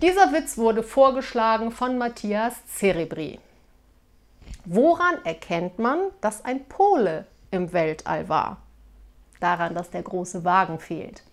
Dieser Witz wurde vorgeschlagen von Matthias Cerebri. Woran erkennt man, dass ein Pole im Weltall war? Daran, dass der große Wagen fehlt.